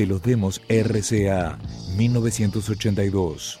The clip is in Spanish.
de los demos RCA 1982.